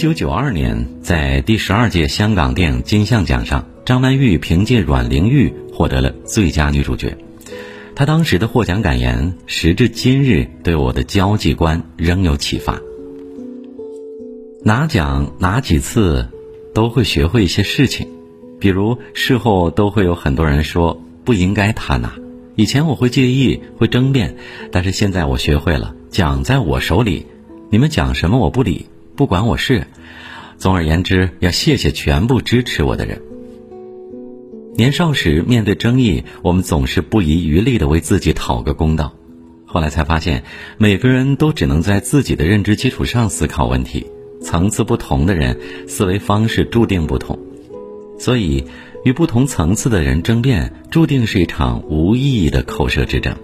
九九二年，在第十二届香港电影金像奖上，张曼玉凭借《阮玲玉》获得了最佳女主角。她当时的获奖感言，时至今日对我的交际观仍有启发。拿奖拿几次，都会学会一些事情，比如事后都会有很多人说不应该他拿。以前我会介意，会争辩，但是现在我学会了，奖在我手里，你们讲什么我不理，不管我事。总而言之，要谢谢全部支持我的人。年少时面对争议，我们总是不遗余力的为自己讨个公道，后来才发现，每个人都只能在自己的认知基础上思考问题。层次不同的人，思维方式注定不同，所以与不同层次的人争辩，注定是一场无意义的口舌之争。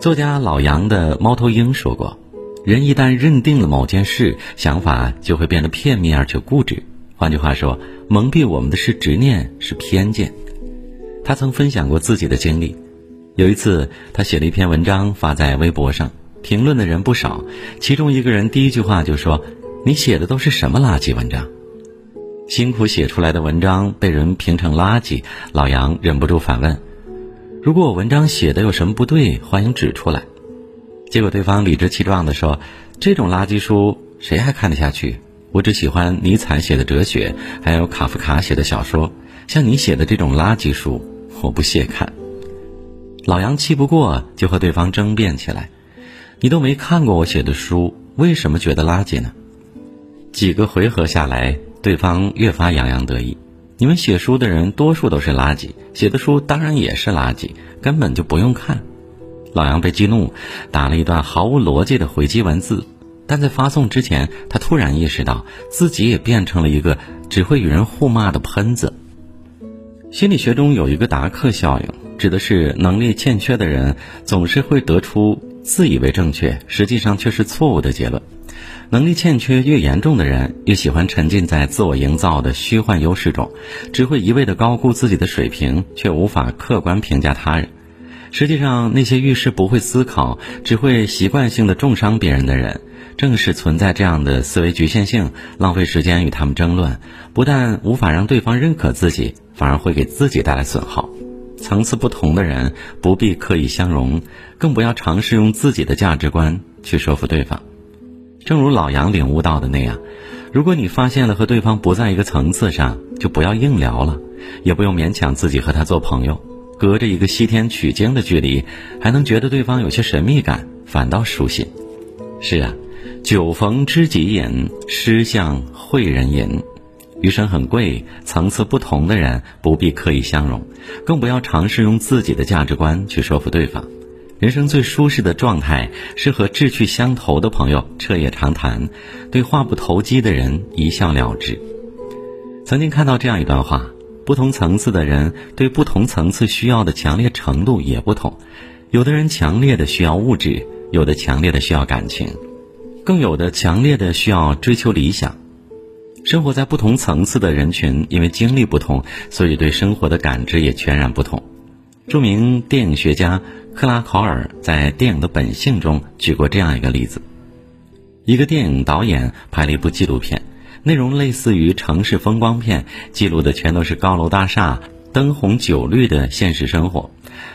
作家老杨的《猫头鹰》说过：“人一旦认定了某件事，想法就会变得片面而且固执。换句话说，蒙蔽我们的是执念，是偏见。”他曾分享过自己的经历，有一次他写了一篇文章发在微博上。评论的人不少，其中一个人第一句话就说：“你写的都是什么垃圾文章？辛苦写出来的文章被人评成垃圾。”老杨忍不住反问：“如果我文章写的有什么不对，欢迎指出来。”结果对方理直气壮地说：“这种垃圾书谁还看得下去？我只喜欢尼采写的哲学，还有卡夫卡写的小说。像你写的这种垃圾书，我不屑看。”老杨气不过，就和对方争辩起来。你都没看过我写的书，为什么觉得垃圾呢？几个回合下来，对方越发洋洋得意。你们写书的人多数都是垃圾，写的书当然也是垃圾，根本就不用看。老杨被激怒，打了一段毫无逻辑的回击文字，但在发送之前，他突然意识到自己也变成了一个只会与人互骂的喷子。心理学中有一个达克效应，指的是能力欠缺的人总是会得出。自以为正确，实际上却是错误的结论。能力欠缺越严重的人，越喜欢沉浸在自我营造的虚幻优势中，只会一味的高估自己的水平，却无法客观评价他人。实际上，那些遇事不会思考，只会习惯性的重伤别人的人，正是存在这样的思维局限性，浪费时间与他们争论，不但无法让对方认可自己，反而会给自己带来损耗。层次不同的人不必刻意相容，更不要尝试用自己的价值观去说服对方。正如老杨领悟到的那样，如果你发现了和对方不在一个层次上，就不要硬聊了，也不用勉强自己和他做朋友。隔着一个西天取经的距离，还能觉得对方有些神秘感，反倒舒心。是啊，酒逢知己饮，诗向会人吟。余生很贵，层次不同的人不必刻意相容，更不要尝试用自己的价值观去说服对方。人生最舒适的状态是和志趣相投的朋友彻夜长谈，对话不投机的人一笑了之。曾经看到这样一段话：不同层次的人对不同层次需要的强烈程度也不同，有的人强烈的需要物质，有的强烈的需要感情，更有的强烈的需要追求理想。生活在不同层次的人群，因为经历不同，所以对生活的感知也全然不同。著名电影学家克拉考尔在《电影的本性》中举过这样一个例子：一个电影导演拍了一部纪录片，内容类似于城市风光片，记录的全都是高楼大厦、灯红酒绿的现实生活。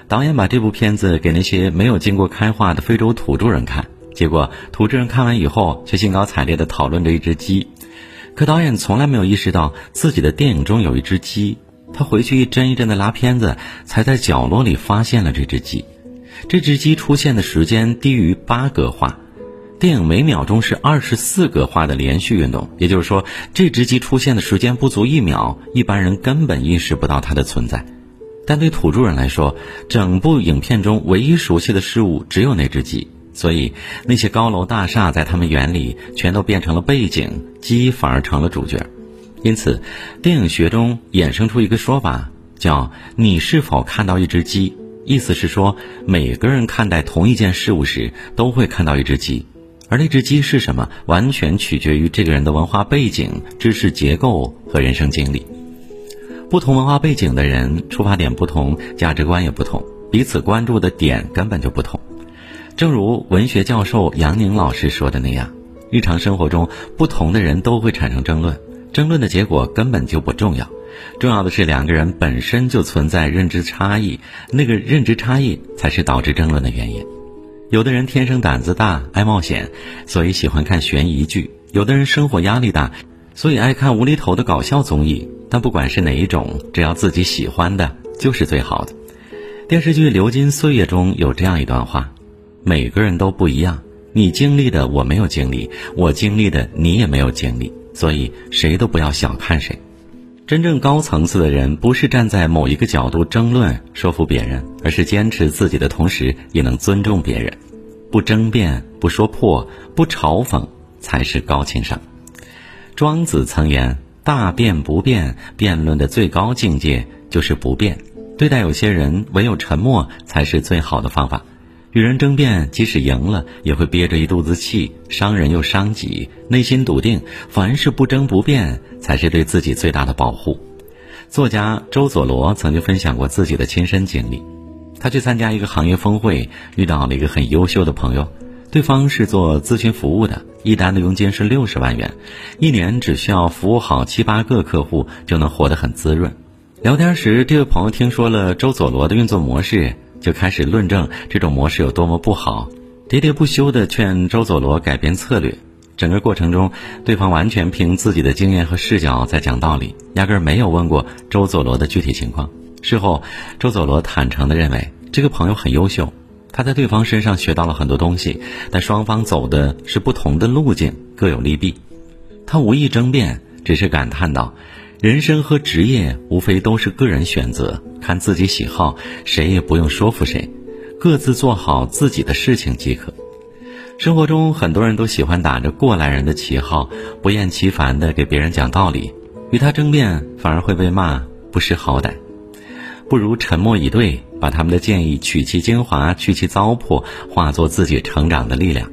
导演把这部片子给那些没有经过开化的非洲土著人看，结果土著人看完以后，却兴高采烈地讨论着一只鸡。可导演从来没有意识到自己的电影中有一只鸡，他回去一帧一帧的拉片子，才在角落里发现了这只鸡。这只鸡出现的时间低于八格画，电影每秒钟是二十四格画的连续运动，也就是说，这只鸡出现的时间不足一秒，一般人根本意识不到它的存在。但对土著人来说，整部影片中唯一熟悉的事物只有那只鸡。所以，那些高楼大厦在他们眼里全都变成了背景，鸡反而成了主角。因此，电影学中衍生出一个说法，叫“你是否看到一只鸡”。意思是说，每个人看待同一件事物时，都会看到一只鸡，而那只鸡是什么，完全取决于这个人的文化背景、知识结构和人生经历。不同文化背景的人，出发点不同，价值观也不同，彼此关注的点根本就不同。正如文学教授杨宁老师说的那样，日常生活中，不同的人都会产生争论，争论的结果根本就不重要，重要的是两个人本身就存在认知差异，那个认知差异才是导致争论的原因。有的人天生胆子大，爱冒险，所以喜欢看悬疑剧；有的人生活压力大，所以爱看无厘头的搞笑综艺。但不管是哪一种，只要自己喜欢的，就是最好的。电视剧《流金岁月》中有这样一段话：每个人都不一样。你经历的我没有经历，我经历的你也没有经历，所以谁都不要小看谁。真正高层次的人，不是站在某一个角度争论说服别人，而是坚持自己的同时，也能尊重别人，不争辩，不说破，不嘲讽，才是高情商。庄子曾言：“大辩不辩，辩论的最高境界就是不变。对待有些人，唯有沉默才是最好的方法。”与人争辩，即使赢了，也会憋着一肚子气，伤人又伤己。内心笃定，凡事不争不辩，才是对自己最大的保护。作家周佐罗曾经分享过自己的亲身经历：他去参加一个行业峰会，遇到了一个很优秀的朋友，对方是做咨询服务的，一单的佣金是六十万元，一年只需要服务好七八个客户，就能活得很滋润。聊天时，这位朋友听说了周佐罗的运作模式。就开始论证这种模式有多么不好，喋喋不休地劝周佐罗改变策略。整个过程中，对方完全凭自己的经验和视角在讲道理，压根儿没有问过周佐罗的具体情况。事后，周佐罗坦诚地认为这个朋友很优秀，他在对方身上学到了很多东西，但双方走的是不同的路径，各有利弊。他无意争辩，只是感叹道。人生和职业无非都是个人选择，看自己喜好，谁也不用说服谁，各自做好自己的事情即可。生活中很多人都喜欢打着过来人的旗号，不厌其烦地给别人讲道理，与他争辩反而会被骂不识好歹，不如沉默以对，把他们的建议取其精华，去其糟粕，化作自己成长的力量。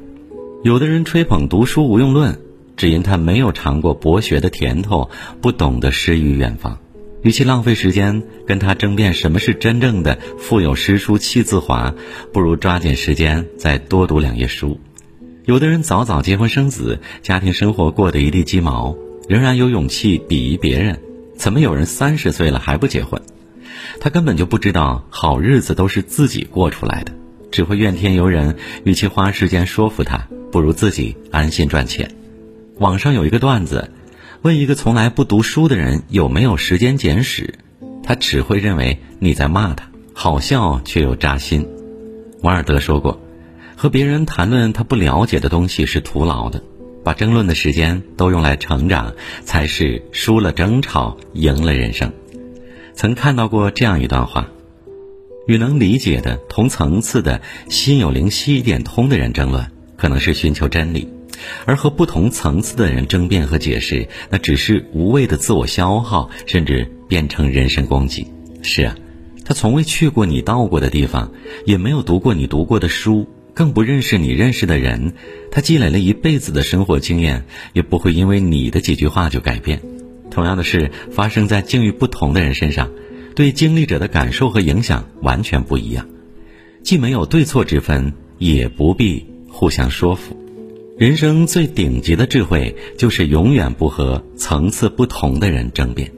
有的人吹捧读书无用论。只因他没有尝过博学的甜头，不懂得诗与远方。与其浪费时间跟他争辩什么是真正的“腹有诗书气自华”，不如抓紧时间再多读两页书。有的人早早结婚生子，家庭生活过得一地鸡毛，仍然有勇气鄙夷别人。怎么有人三十岁了还不结婚？他根本就不知道好日子都是自己过出来的，只会怨天尤人。与其花时间说服他，不如自己安心赚钱。网上有一个段子，问一个从来不读书的人有没有时间简史，他只会认为你在骂他，好笑却又扎心。王尔德说过，和别人谈论他不了解的东西是徒劳的，把争论的时间都用来成长，才是输了争吵，赢了人生。曾看到过这样一段话：与能理解的、同层次的、心有灵犀一点通的人争论，可能是寻求真理。而和不同层次的人争辩和解释，那只是无谓的自我消耗，甚至变成人身攻击。是啊，他从未去过你到过的地方，也没有读过你读过的书，更不认识你认识的人。他积累了一辈子的生活经验，也不会因为你的几句话就改变。同样的事发生在境遇不同的人身上，对经历者的感受和影响完全不一样。既没有对错之分，也不必互相说服。人生最顶级的智慧，就是永远不和层次不同的人争辩。